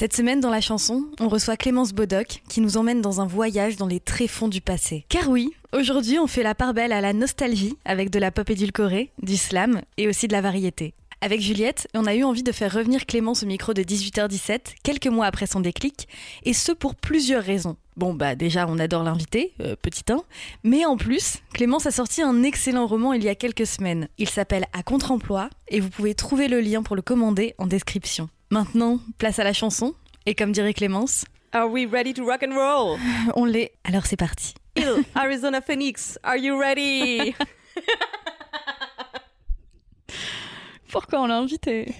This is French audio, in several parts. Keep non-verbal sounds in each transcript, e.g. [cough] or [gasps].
Cette semaine dans La Chanson, on reçoit Clémence Bodoc qui nous emmène dans un voyage dans les tréfonds du passé. Car oui, aujourd'hui on fait la part belle à la nostalgie avec de la pop édulcorée, du slam et aussi de la variété. Avec Juliette, on a eu envie de faire revenir Clémence au micro de 18h17, quelques mois après son déclic, et ce pour plusieurs raisons. Bon bah déjà on adore l'invité, euh, petit 1, mais en plus, Clémence a sorti un excellent roman il y a quelques semaines. Il s'appelle À contre-emploi, et vous pouvez trouver le lien pour le commander en description. Maintenant, place à la chanson, et comme dirait Clémence, Are we ready to rock and roll? on l'est, alors c'est parti. Arizona Phoenix, are you ready? [laughs] Pourquoi on l'a invité?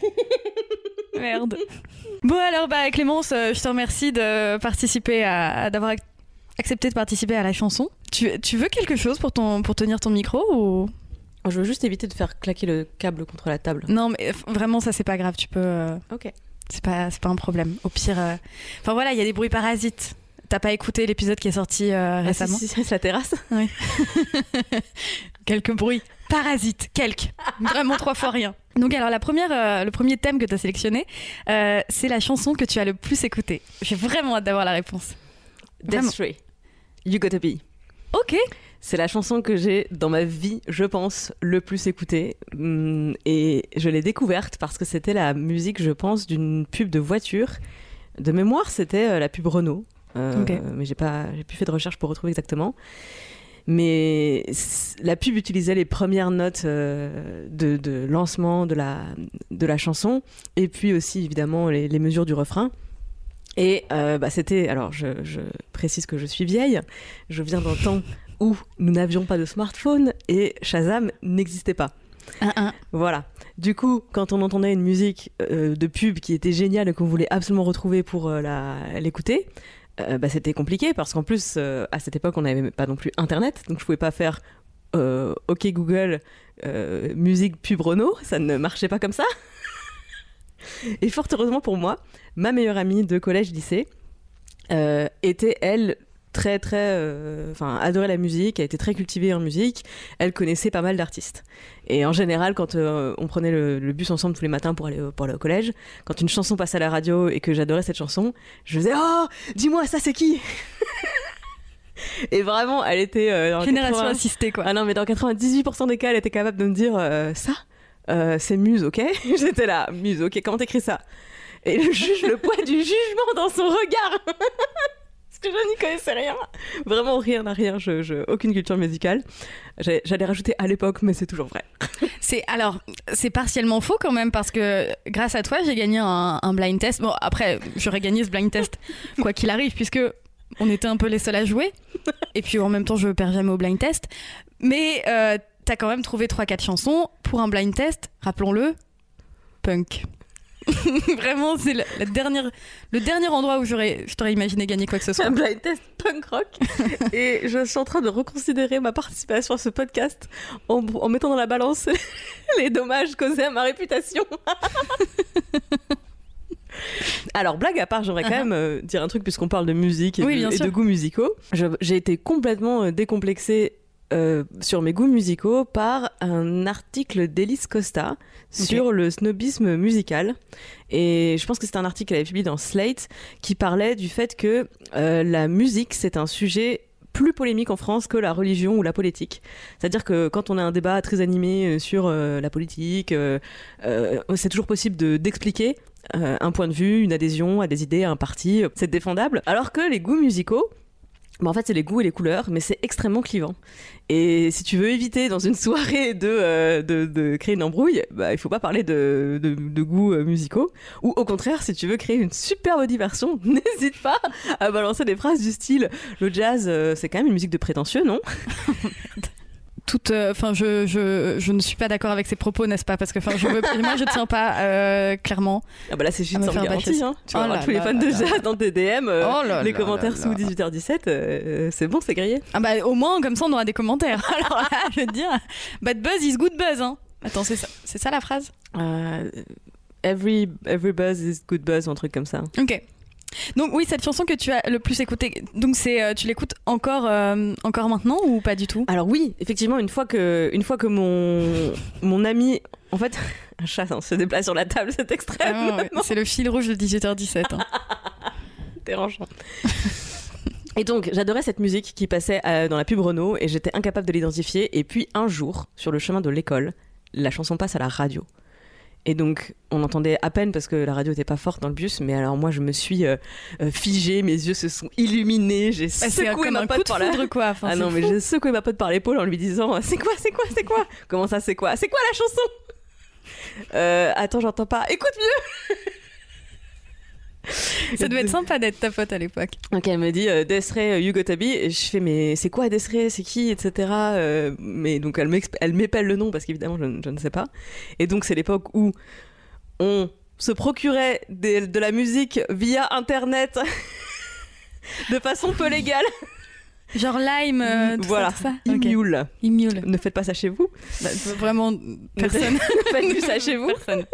[laughs] Merde. Bon alors bah Clémence, euh, je te remercie de participer à, d'avoir ac- accepté de participer à la chanson. Tu, tu veux quelque chose pour ton pour tenir ton micro ou? Je veux juste éviter de faire claquer le câble contre la table. non mais vraiment ça c'est pas grave, tu peux euh, Ok. c'est pas c'est pas un problème. Au pire euh, enfin voilà, il y a des bruits parasites. T'as pas écouté l'épisode qui est sorti euh, Ah, si, récemment si, si, c'est la terrasse. [laughs] [laughs] Quelques bruits parasites, quelques. Vraiment trois fois rien. Donc alors la première, euh, le premier thème que tu as sélectionné, euh, c'est la chanson que tu as le plus écoutée. J'ai vraiment hâte d'avoir la réponse. Vraiment. Desiree, You Gotta Be. Ok. C'est la chanson que j'ai dans ma vie, je pense, le plus écoutée. Hum, Et je l'ai découverte parce que c'était la musique, je pense, d'une pub de voiture. De mémoire, c'était euh, la pub Renault. Euh. Mais j'ai pas, j'ai plus fait de recherche pour retrouver exactement. Mais la pub utilisait les premières notes euh, de, de lancement de la, de la chanson et puis aussi évidemment les, les mesures du refrain. Et euh, bah, c'était, alors je, je précise que je suis vieille, je viens d'un temps où nous n'avions pas de smartphone et Shazam n'existait pas. Un, un. Voilà. Du coup, quand on entendait une musique euh, de pub qui était géniale et qu'on voulait absolument retrouver pour euh, la- l'écouter, bah, c'était compliqué parce qu'en plus, à cette époque, on n'avait pas non plus Internet, donc je pouvais pas faire OK Google, musique pub Renault, ça ne marchait pas comme ça. [laughs] et fort heureusement pour moi, ma meilleure amie de collège-lycée euh, était, elle, très très euh, enfin adorait la musique elle était très cultivée en musique elle connaissait pas mal d'artistes. Et en général quand euh, on prenait le, le bus ensemble tous les matins pour aller, au- pour aller au collège quand une chanson passait à la radio et que j'adorais cette chanson je faisais oh dis-moi ça c'est qui [laughs] et vraiment elle était euh, dans Génération 80 assistée quoi. ah non mais dans 98% des cas elle était capable de me dire ça? Euh, c'est Muse ok? [laughs] J'étais là Muse ok comment t'écris ça? Et le juge le poids du jugement dans son regard. [laughs] Parce que je n'y connaissais rien. Vraiment rien à rien je, je- aucune culture musicale. J'allais rajouter à l'époque mais c'est toujours vrai. [laughs] C'est alors c'est partiellement faux quand même parce que grâce à toi j'ai gagné un, un blind test. Bon après j'aurais gagné ce blind test quoi qu'il arrive puisque on était un peu les seuls à jouer. Et puis en même temps je perds jamais au blind test. Mais euh, t'as quand même trouvé 3-4 chansons pour un blind test. Rappelons-le, punk. [laughs] Vraiment c'est le, la dernière- le dernier endroit où j'aurais je t'aurais imaginé gagner quoi que ce soit. un blind test punk rock [laughs] et je suis en train de reconsidérer ma participation à ce podcast en, en mettant dans la balance [laughs] les dommages causés à ma réputation Alors, blague à part, j'aimerais quand même euh, dire un truc puisqu'on parle de musique et, Oui, de, et de goûts musicaux. J'ai été complètement euh, décomplexée euh, sur mes goûts musicaux par un article d'Elise Costa sur le snobisme musical. Et je pense que c'est un article qu'elle avait publié dans Slate qui parlait du fait que euh, la musique, c'est un sujet plus polémiques en France que la religion ou la politique. C'est-à-dire que quand on a un débat très animé euh, sur euh, la politique, c'est toujours possible de- d'expliquer un point de vue, une adhésion à des idées, à un parti, c'est défendable. Alors que les goûts musicaux, bah, en fait, c'est les goûts et les couleurs, mais c'est extrêmement clivant. Et si tu veux éviter dans une [laughs] soirée de, euh, de, de créer une embrouille, bah, il faut pas parler de, de, de goûts euh, musicaux. Ou au contraire, si tu veux créer une superbe diversion, [laughs] n'hésite pas à balancer des phrases du style le jazz, euh, c'est quand même une musique de prétentieux, non? [laughs] Toute, euh, enfin, je, je, je ne suis pas d'accord avec ces propos, n'est-ce pas? Parce que, je veux, moi, je tiens pas euh, clairement. Ah bah là, c'est garantie. bâcher. Hein. Tu Oh là tous les fans de jazz dans tes DM, euh, Oh là les commentaires sous là. 18h17, euh, c'est bon, c'est grillé. Ah bah, au moins, comme ça, on aura des commentaires. [laughs] Alors là, je veux dire, bad buzz is good buzz. Hein. Attends, c'est ça, c'est ça la phrase? Every, every buzz is good buzz, ou un truc comme ça. Ok. Donc oui, cette chanson que tu as le plus écoutée, donc c'est, euh, tu l'écoutes encore, euh, encore maintenant ou pas du tout? Alors oui, effectivement, une fois que, une fois que mon, mon ami, en fait, [laughs] un chat hein, se déplace sur la table, c'est extrême, Ah ouais, C'est le fil rouge de 18h17. hein. [laughs] dérangeant. Et donc, j'adorais cette musique qui passait euh, dans la pub Renault et j'étais incapable de l'identifier. Et puis un jour, sur le chemin de l'école, la chanson passe à la radio. Et donc, on entendait à peine parce que la radio n'était pas forte dans le bus, mais alors moi, je me suis euh, euh, figée, mes yeux se sont illuminés, j'ai Bah, secoué ma pote par la... quoi. Enfin, Ah non, mais j'ai secoué ma pote par l'épaule en lui disant C'est quoi, c'est quoi, c'est quoi? Comment ça, c'est quoi? C'est quoi la chanson? Euh, Attends, j'entends pas. Écoute mieux Ça devait être sympa d'être ta pote à l'époque. Donc elle me dit euh, you gotta be. Et je fais mais c'est quoi Desiree C'est qui? Etc. Euh, mais donc elle elle m'épelle le nom parce qu'évidemment je, je ne sais pas. Et donc c'est l'époque où on se procurait de la musique via internet [laughs] de façon peu légale. Genre Lime, euh, tout voilà, ça, tout ça. Immule. Immule. Ne faites pas ça chez vous. Bah, vraiment, personne. Ne [laughs] faites plus ça chez vous. Personne.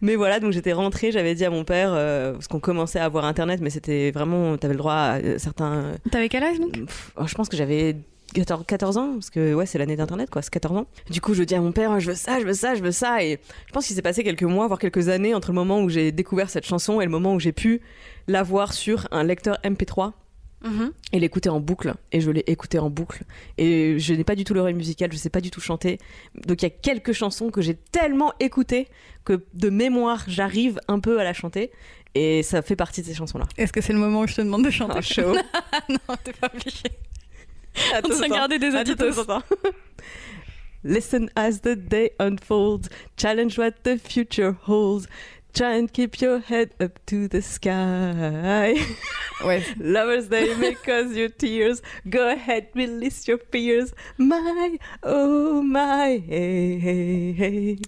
Mais voilà, donc j'étais rentrée, j'avais dit à mon père, euh, parce qu'on commençait à avoir internet, mais c'était vraiment, t'avais le droit à euh, certains. T'avais quel âge donc? Pff, oh, je pense que j'avais 14, 14 ans, parce que ouais, c'est l'année d'internet, quoi, c'est 14 ans. Du coup, je dis à mon père, je veux ça, je veux ça, je veux ça. Et je pense qu'il s'est passé quelques mois, voire quelques années, entre le moment où j'ai découvert cette chanson et le moment où j'ai pu la voir sur un lecteur MP3 et l'écouter en boucle. Et je l'ai écouté en boucle. Et je n'ai pas du tout l'oreille musicale, je sais pas du tout chanter. Donc il y a quelques chansons que j'ai tellement écoutées que de mémoire, j'arrive un peu à la chanter. Et ça fait partie de ces chansons-là. Est-ce que c'est le moment où je te demande de chanter? Ah, chaud. [laughs] Non, t'es pas obligé. On s'est gardé des attends. [laughs] Listen as the day unfolds. Challenge what the future holds. Try and keep your head up to the sky. Ouais. [laughs] Lovers, they may cause you tears. Go ahead, release your fears. My, oh my, hey, hey, hey.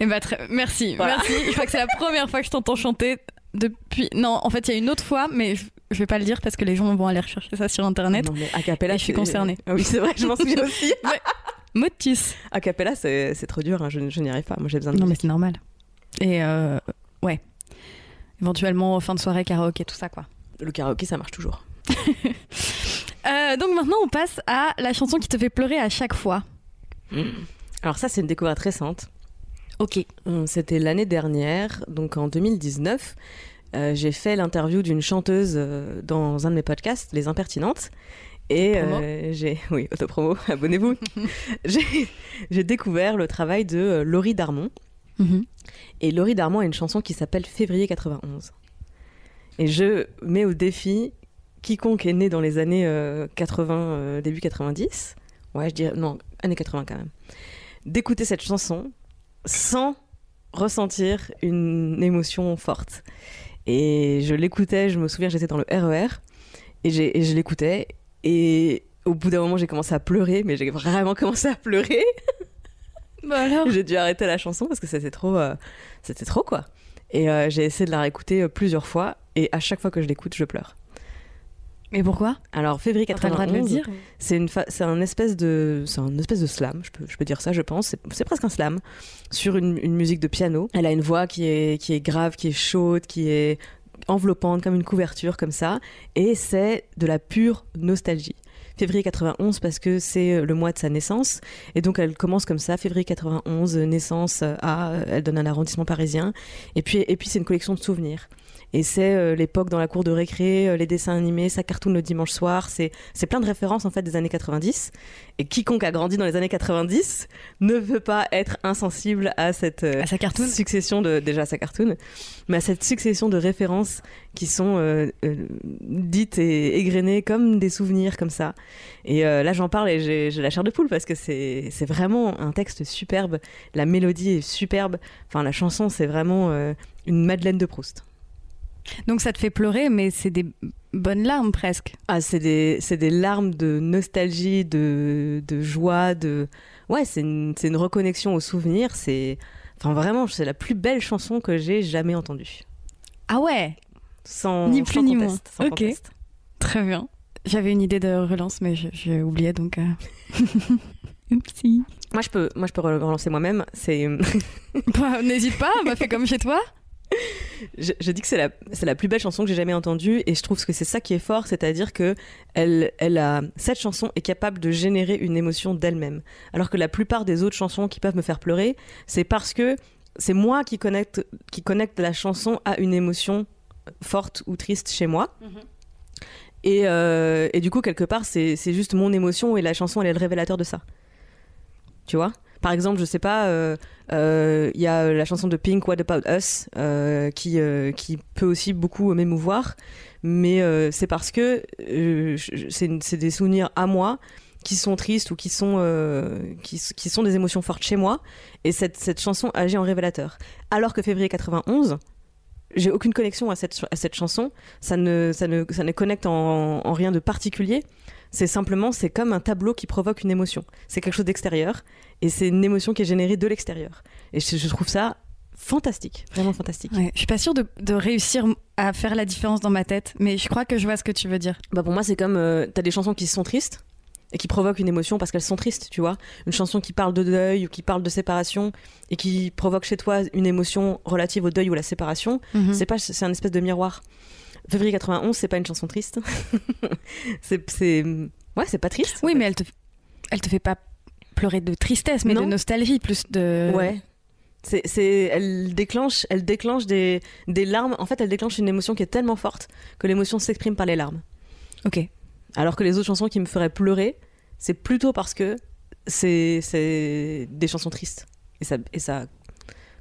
Eh ben, très- Merci, Voilà. merci. Je crois que c'est la première fois que je t'entends chanter depuis. Non, en fait, il y a une autre fois, mais je, je vais pas le dire parce que les gens vont aller rechercher ça sur internet. Non, mais a cappella, Et je suis concernée. Ah oui, c'est vrai, je m'en souviens [laughs] aussi. Motus. A cappella, c'est trop dur, hein, je, je n'y arrive pas. Moi, j'ai besoin de Non, mais c'est normal. Et euh, ouais. Éventuellement, fin de soirée, karaoké, tout ça, quoi. Le karaoké, ça marche toujours. [laughs] Euh, donc maintenant, on passe à la chanson qui te fait pleurer à chaque fois. Alors ça, c'est une découverte récente. Ok. Euh, C'était l'année dernière, donc en 2019. euh, j'ai fait l'interview d'une chanteuse euh, dans un de mes podcasts, Les Impertinentes. Et euh, j'ai, [laughs] oui, autopromo, [laughs] abonnez-vous. j'ai, découvert le travail de Laurie Darmon. Mhm. Et Laurie Darmon a une chanson qui s'appelle Février 91. Et je mets au défi quiconque est né dans les années euh, 80, euh, début 90, ouais, je dirais, non, années 80 quand même, d'écouter cette chanson sans ressentir une émotion forte. Et je l'écoutais, je me souviens, j'étais dans le RER, j'ai- et je l'écoutais, et au bout d'un moment, j'ai commencé à pleurer, mais j'ai vraiment commencé à pleurer. [laughs] Bah alors J'ai dû arrêter la chanson parce que c'était trop, euh, c'était trop quoi. Et euh, j'ai essayé de la réécouter euh, plusieurs fois et à chaque fois que je l'écoute, je pleure. Mais pourquoi? Alors février T'as le droit de le 91, dire c'est une, c'est un espèce de, c'est un espèce de slam. Je peux, je peux dire ça, je pense. C'est, c'est presque un slam sur une, une musique de piano. Elle a une voix qui est, qui est grave, qui est chaude, qui est enveloppante comme une couverture comme ça, et c'est de la pure nostalgie. Février 91 parce que c'est le mois de sa naissance. Et donc elle commence comme ça, février 91, naissance à, elle donne un arrondissement parisien. Et puis, et puis c'est une collection de souvenirs. Et c'est euh, l'époque dans la cour de récré, euh, les dessins animés, sa cartoon le dimanche soir. C'est, c'est plein de références en fait des années 90. Et quiconque a grandi dans les années 90 ne veut pas être insensible à cette À sa cartoon succession de déjà sa cartoon, mais à cette succession de références qui sont euh, euh, dites et égrenées comme des souvenirs comme ça. Et euh, là j'en parle et j'ai, j'ai la chair de poule parce que c'est, c'est vraiment un texte superbe. La mélodie est superbe. Enfin la chanson c'est vraiment euh, une Madeleine de Proust. Donc ça te fait pleurer, mais c'est des bonnes larmes presque. Ah, c'est des, c'est des larmes de nostalgie, de, de joie, de... Ouais, c'est une, c'est une reconnexion aux souvenirs. C'est... Enfin, vraiment, c'est la plus belle chanson que j'ai jamais entendue. Ah ouais? Sans, Ni plus sans ni sans moins. Ok. conteste. Très bien. J'avais une idée de relance, mais je- j'ai oublié donc. euh. [laughs] Oupsie. Moi, je peux, moi, je peux relancer moi-même. C'est, [laughs] [laughs] Bah, N'hésite pas, bah, fais comme chez toi. [laughs] je, je dis que c'est la, la plus belle chanson que j'ai jamais entendue, et je trouve que c'est ça qui est fort, c'est-à-dire que elle, elle a, cette chanson est capable de générer une émotion d'elle-même, alors que la plupart des autres chansons qui peuvent me faire pleurer, c'est parce que c'est moi qui connecte, qui connecte la chanson à une émotion forte ou triste chez moi. Et, euh, et du coup, quelque part, c'est c'est juste mon émotion et la chanson, elle est le révélateur de ça. Tu vois? Par exemple, je sais pas, euh, euh, il y a la chanson de Pink, What About Us, euh, qui, euh, qui peut aussi beaucoup m'émouvoir, mais euh, c'est parce que euh, c'est des souvenirs à moi qui sont tristes ou qui sont, euh, qui, sont des émotions fortes chez moi, et cette, cette chanson agit en révélateur. Alors que février 91, j'ai aucune connexion à cette, à cette chanson, ça ne, ça ne, ça ne connecte en rien de particulier. C'est simplement, c'est comme un tableau qui provoque une émotion. C'est quelque chose d'extérieur et c'est une émotion qui est générée de l'extérieur. Et je, je trouve ça fantastique, vraiment fantastique. Ouais, je suis pas sûre de, de réussir à faire la différence dans ma tête, mais je crois que je vois ce que tu veux dire. Bah pour moi, c'est comme euh, t'as des chansons qui sont tristes et qui provoquent une émotion parce qu'elles sont tristes, tu vois. Une chanson qui parle de deuil ou qui parle de séparation et qui provoque chez toi une émotion relative au deuil ou à la séparation, Mhm. c'est pas c'est un espèce de miroir. Février 91, c'est pas une chanson triste. [laughs] c'est c'est ouais, c'est pas triste. en Oui, fait. mais elle te, elle te fait pas pleurer de tristesse, mais Non. de nostalgie, plus de. Ouais. C'est, c'est, elle déclenche, elle déclenche des, des larmes. En fait, elle déclenche une émotion qui est tellement forte que l'émotion s'exprime par les larmes. Ok. Alors que les autres chansons qui me feraient pleurer, c'est plutôt parce que c'est, c'est des chansons tristes. Et ça, et ça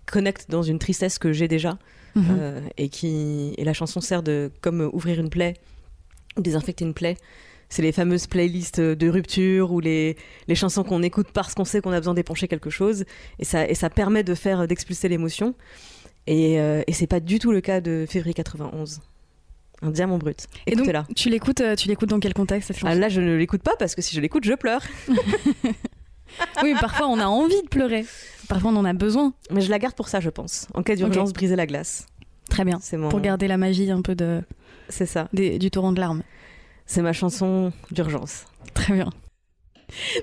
connecte dans une tristesse que j'ai déjà. Mhm. euh, et, qui, et la chanson sert de comme ouvrir une plaie ou désinfecter une plaie. C'est les fameuses playlists de rupture ou les, les chansons qu'on écoute parce qu'on sait qu'on a besoin d'épancher quelque chose. Et ça, et ça permet de faire d'expulser l'émotion. Et, euh, et c'est pas du tout le cas de février 91. Un diamant brut. Et donc, tu l'écoutes, euh, tu l'écoutes dans quel contexte cette chanson? Ah, là, je ne l'écoute pas parce que si je l'écoute, je pleure. [laughs] [laughs] Oui, parfois on a envie de pleurer. Parfois on en a besoin. Mais je la garde pour ça, je pense. En cas d'urgence, briser la glace. Très bien. C'est mon. Pour garder la magie un peu de, C'est ça. des- du torrent de larmes. C'est ma chanson d'urgence. Très bien.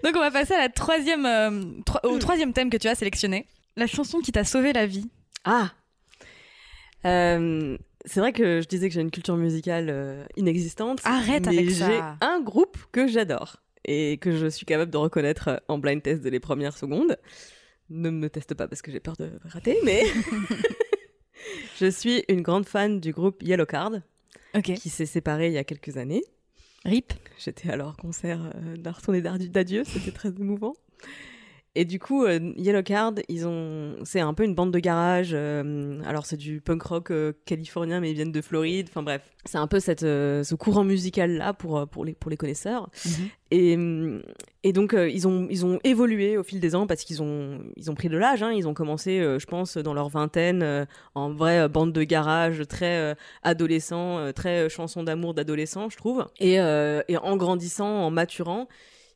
Donc on va passer à la troisième, euh, tro- au troisième thème que tu as sélectionné. La chanson qui t'a sauvé la vie. Ah Euh, C'est vrai que je disais que j'ai une culture musicale euh, inexistante. Arrête mais avec ça. j'ai un groupe que j'adore et que je suis capable de reconnaître euh, en blind test de les premières secondes. Ne me teste pas parce que j'ai peur de rater, mais [laughs] [laughs] je suis une grande fan du groupe Yellow Card qui s'est séparé il y a quelques années. Rip. J'étais à leur concert euh, d'un retourné d'adi- d'adieu, c'était très émouvant. Et du coup, euh, Yellow Card, ils ont, c'est un peu une bande de garage. euh, alors c'est du punk rock euh, californien, mais ils viennent de Floride. Enfin bref, c'est un peu cette, euh, ce courant musical là pour pour les pour les connaisseurs. Et, hum, et donc ils ont ils ont évolué au fil des ans parce qu'ils ont ils ont pris de l'âge. Hein, ils ont commencé, je pense, dans leur vingtaine en vraie bande de garage, très adolescent, très chanson d'amour d'adolescent, je trouve. Et, et en grandissant, en maturant,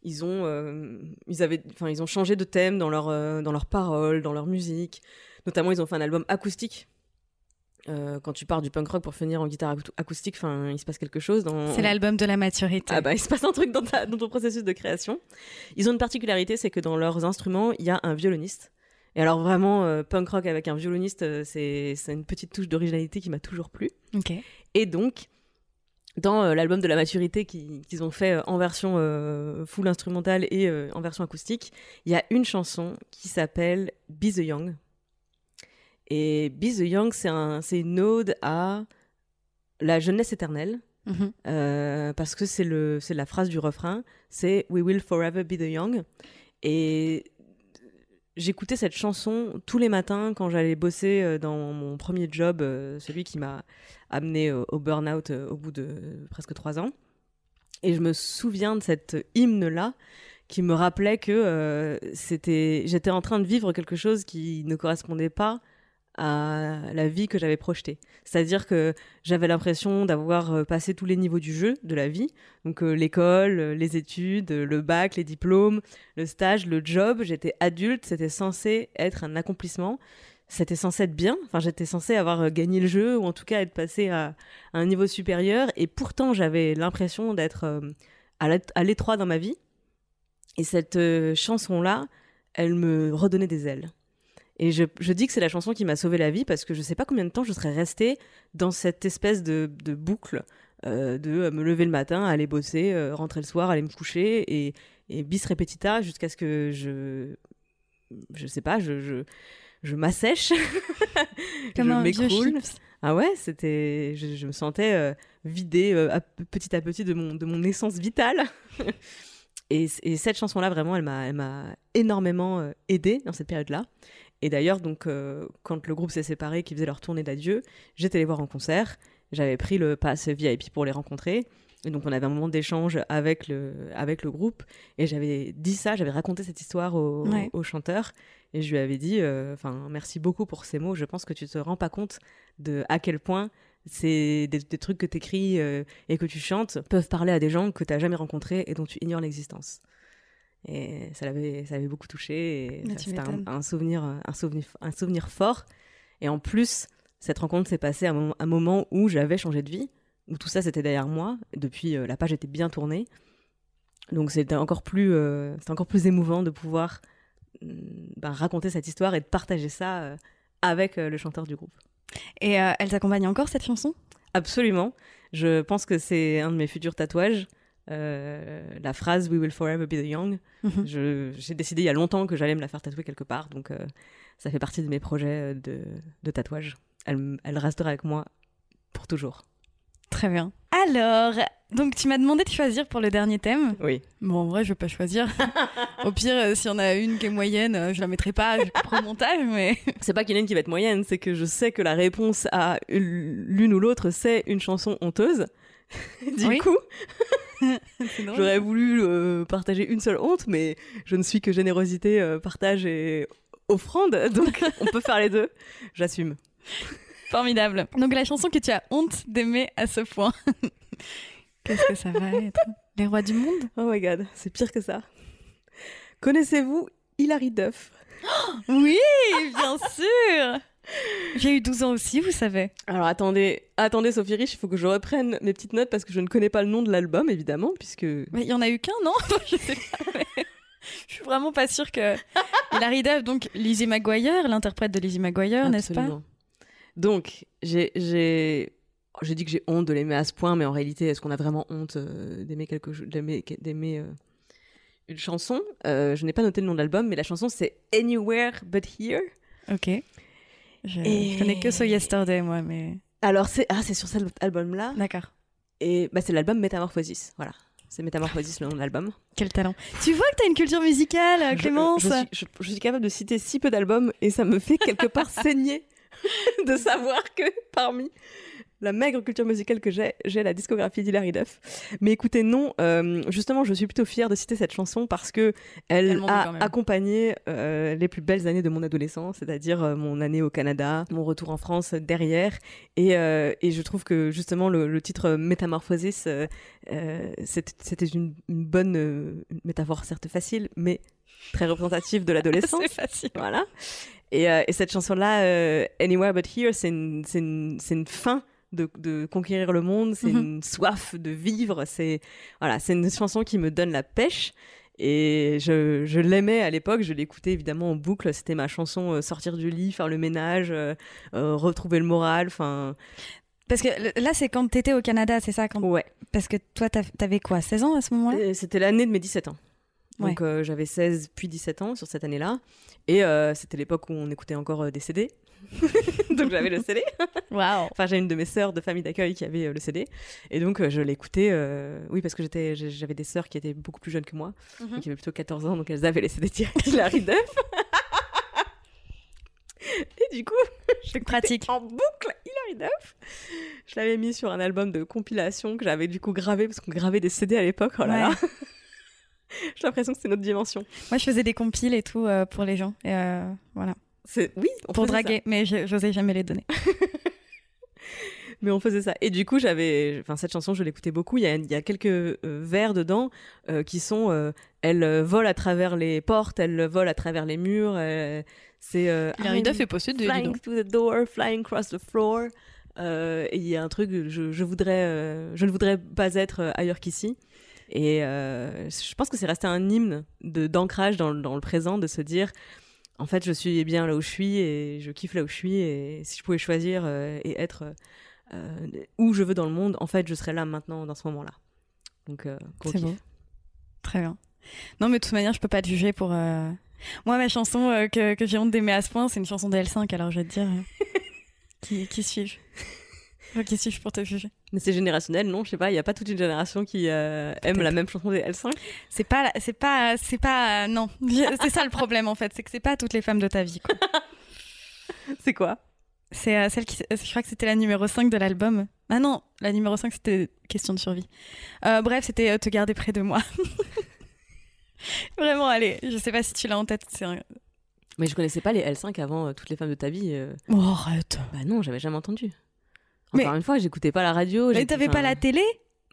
ils ont euh, ils avaient enfin ils ont changé de thème dans leur euh, dans leurs paroles, dans leur musique. Notamment, ils ont fait un album acoustique. Euh, quand tu pars du punk rock pour finir en guitare acou- acoustique, enfin, il se passe quelque chose dans. C'est l'album de la maturité. Ah bah, il se passe un truc dans, ta- dans ton processus de création. Ils ont une particularité, c'est que dans leurs instruments, il y a un violoniste. Et alors vraiment, euh, punk rock avec un violoniste, euh, c'est une petite touche d'originalité qui m'a toujours plu. Ok. Et donc, dans euh, l'album de la maturité qu'ils ont fait euh, en version full instrumentale et en version acoustique, il y a une chanson qui s'appelle Be the Young. Et Be the Young, c'est une ode à la jeunesse éternelle. Mhm. parce que c'est la phrase du refrain, c'est We will forever be the young. Et j'écoutais cette chanson tous les matins quand j'allais bosser euh, dans mon premier job, euh, celui qui m'a amené au, burn-out euh, au bout de presque trois ans. Et je me souviens de cette hymne-là qui me rappelait que c'était, j'étais en train de vivre quelque chose qui ne correspondait pas à la vie que j'avais projetée. C'est-à-dire que j'avais l'impression d'avoir euh, passé tous les niveaux du jeu, de la vie. Donc euh, l'école, euh, les études, le bac, les diplômes, le stage, le job. J'étais adulte, c'était censé être un accomplissement. C'était censé être bien. Enfin, j'étais censé avoir gagné le jeu ou en tout cas être passé à, un niveau supérieur. Et pourtant, j'avais l'impression d'être à l'étroit dans ma vie. Et cette chanson-là, elle me redonnait des ailes. Et je, dis que c'est la chanson qui m'a sauvé la vie parce que je sais pas combien de temps je serais restée dans cette espèce de, boucle euh, de me lever le matin, aller bosser, euh, rentrer le soir, aller me coucher et, et bis repetita jusqu'à ce que je. Je sais pas, je, je, je m'assèche. [laughs] Comme je m'écroule. Ah ouais, c'était. Je, me sentais euh, vidée petit à petit de mon, de mon essence vitale. [laughs] et, et, cette chanson-là, vraiment, elle m'a énormément aidée dans cette période-là. Et d'ailleurs, donc, euh, quand le groupe s'est séparé, qu'ils faisaient leur tournée d'adieu, j'étais les voir en concert. J'avais pris le pass VIP pour les rencontrer. Et donc, on avait un moment d'échange avec le, avec le groupe. Et j'avais dit ça, j'avais raconté cette histoire au, au, chanteur. Et je lui avais dit, euh, enfin, merci beaucoup pour ces mots. Je pense que tu te rends pas compte de à quel point c'est des, trucs que tu écris euh, et que tu chantes peuvent parler à des gens que tu n'as jamais rencontrés et dont tu ignores l'existence. Et ça l'avait, ça avait beaucoup touché. Et c'était un, souvenir, un souvenir, un souvenir fort. Et en plus, cette rencontre s'est passée à un, moment où j'avais changé de vie, où tout ça c'était derrière moi. Depuis, euh, la page était bien tournée. Donc c'était encore plus, euh, encore plus émouvant de pouvoir mm, ben, raconter cette histoire et de partager ça euh, avec le chanteur du groupe. Et elle t'accompagne encore cette chanson? Absolument. Je pense que c'est un de mes futurs tatouages. Euh, la phrase We will forever be the young. Mhm. J'ai décidé il y a longtemps que j'allais me la faire tatouer quelque part, donc euh, ça fait partie de mes projets de, de tatouage. Elle, elle restera avec moi pour toujours. Très bien. Alors, donc tu m'as demandé de choisir pour le dernier thème. Oui. Bon, en vrai, je vais pas choisir. [laughs] Au pire, euh, si on a une qui est moyenne, je la mettrai pas, je le montage, mais. [laughs] C'est pas qu'il y en a une qui va être moyenne, c'est que je sais que la réponse à l'une ou l'autre, c'est une chanson honteuse. [laughs] du coup, [laughs] j'aurais voulu euh, partager une seule honte, mais je ne suis que générosité, euh, partage et offrande, [laughs] donc on peut faire les deux. J'assume. Formidable. Donc la chanson que tu as honte d'aimer à ce point. [laughs] Qu'est-ce que ça va être? Les rois du monde? Oh my god, c'est pire que ça. Connaissez-vous Hilary Duff? [gasps] Oui, bien sûr j'ai eu 12 ans aussi, vous savez. Alors attendez, attendez Sophie Rich, il faut que je reprenne mes petites notes parce que je ne connais pas le nom de l'album évidemment puisque Mais il y en a eu qu'un, non? [laughs] Je sais pas. [laughs] Je suis vraiment pas sûre que Larry Duff donc Lizzie McGuire, l'interprète de Lizzie McGuire, n'est-ce pas? Donc, j'ai j'ai j'ai dit que j'ai honte de l'aimer à ce point, mais en réalité, est-ce qu'on a vraiment honte euh, d'aimer quelque chose, d'aimer euh, une chanson? Euh, Je n'ai pas noté le nom de l'album, mais la chanson c'est Anywhere But Here. Ok. Je, connais que So Yesterday, moi, mais. Alors, c'est ah, sur cet album-là. D'accord. Et bah, c'est l'album Métamorphosis. Voilà. C'est Métamorphosis, le nom de l'album. Quel talent. Tu vois que tu as une culture musicale, Clémence je, je, suis, capable de citer si peu d'albums et ça me fait quelque part [laughs] saigner [laughs] de savoir que parmi la maigre culture musicale que j'ai, j'ai la discographie d'Hilary Duff. Mais écoutez, non, euh, justement, je suis plutôt fière de citer cette chanson parce que elle, a accompagné euh, les plus belles années de mon adolescence, c'est-à-dire euh, mon année au Canada, mon retour en France derrière. Et, et je trouve que justement le, titre Métamorphosis, c'était une, une, bonne métaphore, certes facile, mais très représentative de l'adolescence. [laughs] C'est facile. Voilà. Et, et cette chanson-là, Anywhere But Here, c'est une, une, une fin de, conquérir le monde, c'est mhm. une soif de vivre, c'est voilà, c'est une chanson qui me donne la pêche. Et je, je l'aimais à l'époque, je l'écoutais évidemment en boucle. C'était ma chanson euh, sortir du lit, faire le ménage, euh, euh, retrouver le moral. Enfin, Parce que là, c'est quand t'étais au Canada, c'est ça quand... Ouais. Parce que toi, t'avais quoi 16 ans à ce moment-là? C'était l'année de mes 17 ans. Donc j'avais 16 puis 17 ans sur cette année-là. Et c'était l'époque où on écoutait encore des CD. [laughs] donc j'avais le CD. Waouh Enfin, j'ai une de mes sœurs de famille d'accueil qui avait euh, le CD. Et donc euh, je l'écoutais. euh, Oui, parce que j'étais, j'avais des sœurs qui étaient beaucoup plus jeunes que moi. Mhm. qui avaient plutôt 14 ans. Donc elles avaient les CD direct Hilary Duff. Et du coup, [laughs] j'écoutais Pratique. en boucle Hilary Duff. Je l'avais mis sur un album de compilation que j'avais du coup gravé parce qu'on gravait des CD à l'époque. Oh là là. [laughs] J'ai l'impression que c'est notre dimension. Moi, je faisais des compiles et tout pour les gens. Et voilà. C'est oui, on Pour faisait ça. draguer, mais je- j'osais jamais les donner. [laughs] Mais on faisait ça. Et du coup, j'avais, enfin cette chanson, je l'écoutais beaucoup. Il y a, il y a quelques euh, vers dedans euh, qui sont, euh, elle vole à travers les portes, elle vole à travers les murs. c'est I'm Duff est possédée, dis flying through the door, flying across the floor. Et il y a un truc, je, je voudrais, je ne voudrais pas être ailleurs qu'ici. Et je pense que c'est resté un hymne d'ancrage dans, dans le présent, de se dire, en fait, je suis bien là où je suis et je kiffe là où je suis. Et si je pouvais choisir euh, et être euh, où je veux dans le monde, en fait, je serais là maintenant, dans ce moment-là. Donc, euh, C'est beau. Très bien. Non, mais de toute manière, je peux pas te juger pour. euh, Moi, ma chanson euh, que, que j'ai honte d'aimer à ce point, c'est une chanson de L5, alors je vais te dire. euh, [laughs] qui, qui suis-je Qui suis-je pour te juger Mais c'est générationnel, non Je sais pas, il n'y a pas toute une génération qui euh, aime la même chanson des L5 C'est pas, c'est pas, c'est pas, euh, non. [laughs] C'est ça le problème en fait, c'est que c'est pas toutes les femmes de ta vie. [laughs] C'est quoi? C'est euh, celle qui, je crois que c'était la numéro 5 de l'album. Ah non, la numéro 5 c'était question de survie. Bref, c'était te garder près de moi. [laughs] Vraiment, allez, je sais pas si tu l'as en tête. C'est un... Mais je connaissais pas les L5 avant toutes les femmes de ta vie. Oh, arrête. Bah non, j'avais jamais entendu. Mais- Encore une fois, j'écoutais pas la radio. Mais t'avais pas la télé?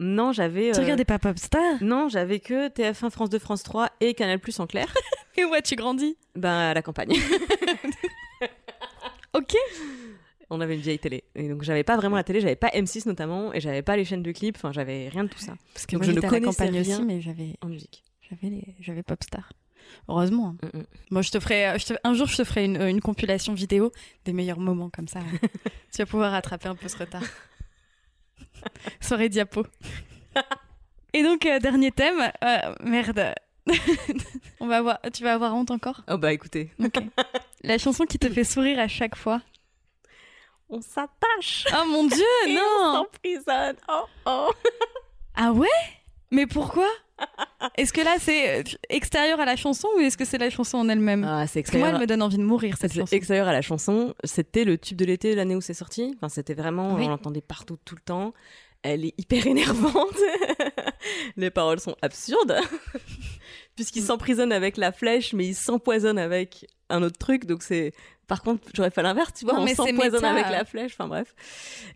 Non, j'avais. Tu euh, regardais pas Popstar? Non, j'avais que TF1, France 2, France 3 et Canal Plus en clair. [laughs] Et où as-tu grandi? Ben à la campagne. [laughs] Ok. On avait une vieille télé. Et donc j'avais pas vraiment la télé, j'avais pas M6 notamment, et j'avais pas les chaînes de clips, enfin j'avais rien de tout ça Parce que Donc moi, je ne connaissais rien. aussi, mais j'avais, en musique. j'avais, les- j'avais Popstar. Heureusement. hein. Mm, mm. Moi, je te ferai, je te- un jour, je te ferai une, une compilation vidéo des meilleurs moments comme ça. [laughs] tu vas pouvoir rattraper un peu ce retard. [laughs] Soirée diapo. Et donc, euh, dernier thème. euh, merde. [laughs] On va avoir, tu vas avoir honte encore? Oh bah écoutez. La chanson qui te fait sourire à chaque fois? on s'attache Oh mon dieu, et on non s'emprisonne. Oh oh. Ah ouais? Mais pourquoi? Est-ce que là, c'est euh, extérieur à la chanson ou est-ce que c'est la chanson en elle-même? Ah, c'est que moi, extérieur. elle me donne envie de mourir, cette C'est chanson. extérieur à la chanson, c'était le tube de l'été l'année où c'est sorti. Enfin, c'était vraiment, Oui. on l'entendait partout tout le temps. Elle est hyper énervante. [laughs] Les paroles sont absurdes. [laughs] Puisqu'il s'emprisonne avec la flèche, mais il s'empoisonne avec un autre truc. Donc c'est, par contre, j'aurais fait l'inverse, tu vois, Non, on mais c'est s'empoisonne avec la flèche. Enfin bref.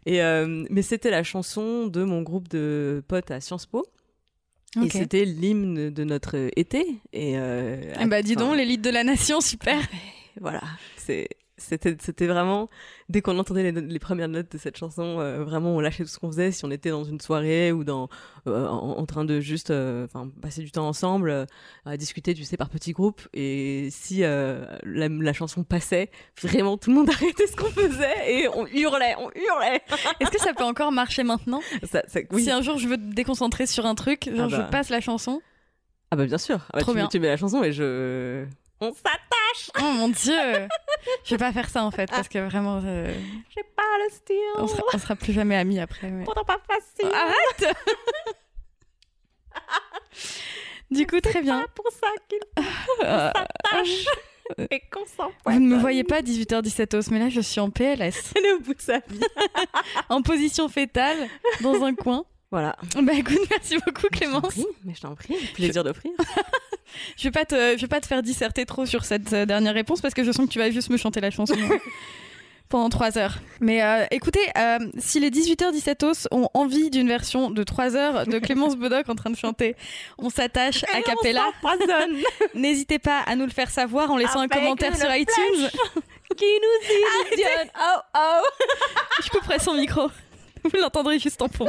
Et euh, mais c'était la chanson de mon groupe de potes à Sciences Po. Et c'était l'hymne de notre été. Et euh, Eh bah dis enfin, donc, l'élite de la nation, super. [laughs] voilà, c'est c'était c'était vraiment dès qu'on entendait les, les premières notes de cette chanson, euh, vraiment on lâchait tout ce qu'on faisait si on était dans une soirée ou dans euh, en, en train de juste euh, passer du temps ensemble à discuter, tu sais, par petits groupes. Et si la, la chanson passait, vraiment tout le monde [laughs] arrêtait ce qu'on faisait et on hurlait, on hurlait. Est-ce que ça peut encore marcher maintenant? Ça, ça- oui. Si un jour je veux te déconcentrer sur un truc, genre Ah bah. je passe la chanson? Ah bah bien sûr. Ah bah, Trop tu, bien. tu mets la chanson et je on s'attache. Oh mon dieu Je vais pas faire ça en fait, parce que vraiment, euh, J'ai pas le style. on, sera, on sera plus jamais amis après. mais- Pourtant pas facile. Arrête Du coup, très bien. Pas pour ça qu'il Euh, s'attache et qu'on s'empoisonne. vous ne me voyez pas 18h17 os, mais là je suis en PLS, [laughs] Elle est au bout de sa vie. [laughs] en position fétale, dans un coin. Voilà. Bah écoute, merci beaucoup Clémence. prie, mais je t'en prie. Plaisir d'offrir. [laughs] [laughs] Je vais pas te, je vais pas te faire disserter trop sur cette euh, dernière réponse parce que je sens que tu vas juste me chanter la chanson euh, [laughs] pendant 3 heures. Mais euh, écoutez, euh, si les 18h17 os ont envie d'une version de 3 heures de [laughs] Clémence Bodoc en train de chanter, on s'attache à. S'empoisonne. N'hésitez pas à nous le faire savoir en laissant Avec un commentaire sur iTunes. Qui nous illusionne. Oh oh. Je couperai son micro. Vous l'entendrez juste en fond.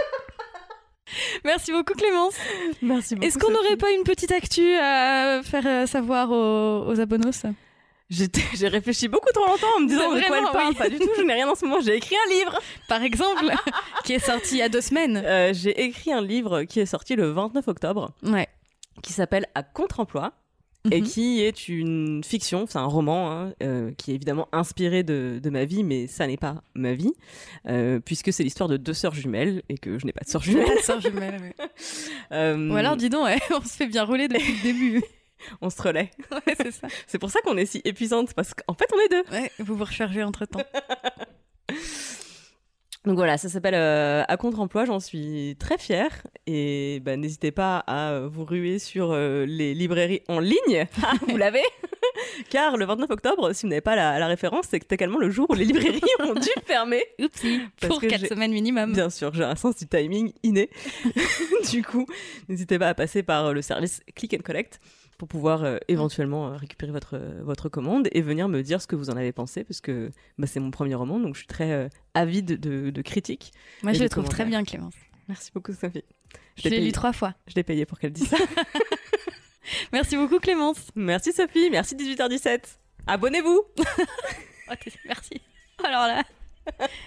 [laughs] Merci beaucoup Clémence. Merci beaucoup. Est-ce qu'on n'aurait pas une petite actu à faire euh, savoir aux, aux abonnos? [laughs] J'ai réfléchi beaucoup trop longtemps en me disant de quoi elle parle. Pas du tout, je n'ai rien en ce moment. J'ai écrit un livre, par exemple, [laughs] qui est sorti il y a deux semaines. Euh, j'ai écrit un livre qui est sorti le 29 octobre. Ouais. Qui s'appelle À contre-emploi et mhm. qui est une fiction, c'est un roman hein, euh, qui est évidemment inspiré de, de, ma vie, mais ça n'est pas ma vie, euh, puisque c'est l'histoire de deux sœurs jumelles et que je n'ai pas de sœurs jumelles. [laughs] sœurs jumelles, oui. [laughs] euh... Ou alors, dis donc, [laughs] on se fait bien rouler depuis le début. on se relaie. Ouais, c'est ça. c'est pour ça qu'on est si épuisante, parce qu'en fait, on est deux. Ouais, vous vous rechargez entre temps. Donc voilà, ça s'appelle euh, À contre-emploi, j'en suis très fière. Et bah, n'hésitez pas à vous ruer sur euh, les librairies en ligne. [laughs] Ah, vous l'avez [laughs] Car le 29 octobre, si vous n'avez pas la, référence, c'est également le jour où les librairies [laughs] ont dû fermer. Oupsie, pour 4 semaines minimum. Bien sûr, j'ai un sens du timing inné. du coup, n'hésitez pas à passer par le service Click and Collect pour pouvoir euh, éventuellement euh, récupérer votre, euh, votre commande et venir me dire ce que vous en avez pensé, parce que bah, c'est mon premier roman, donc je suis très avide de, de, critiques. Moi, je le trouve très bien, Clémence. Merci beaucoup, Sophie. Je, l'ai lu trois fois. Je l'ai payé pour qu'elle dise ça. [laughs] [laughs] merci beaucoup, Clémence. Merci, Sophie. Merci, 18h17. Abonnez-vous. [laughs] oh, merci. Alors là,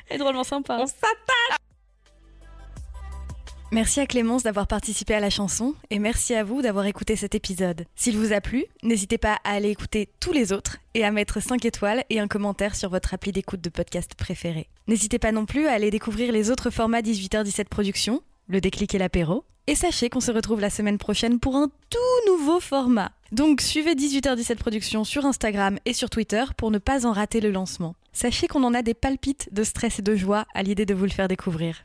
elle est drôlement sympa. On s'attache Merci à Clémence d'avoir participé à la chanson et merci à vous d'avoir écouté cet épisode. S'il vous a plu, n'hésitez pas à aller écouter tous les autres et à mettre 5 étoiles et un commentaire sur votre appli d'écoute de podcast préféré. N'hésitez pas non plus à aller découvrir les autres formats 18h17 Productions, le déclic et l'apéro. Et sachez qu'on se retrouve la semaine prochaine pour un tout nouveau format. Donc suivez 18h17 Productions sur Instagram et sur Twitter pour ne pas en rater le lancement. Sachez qu'on en a des palpites de stress et de joie à l'idée de vous le faire découvrir.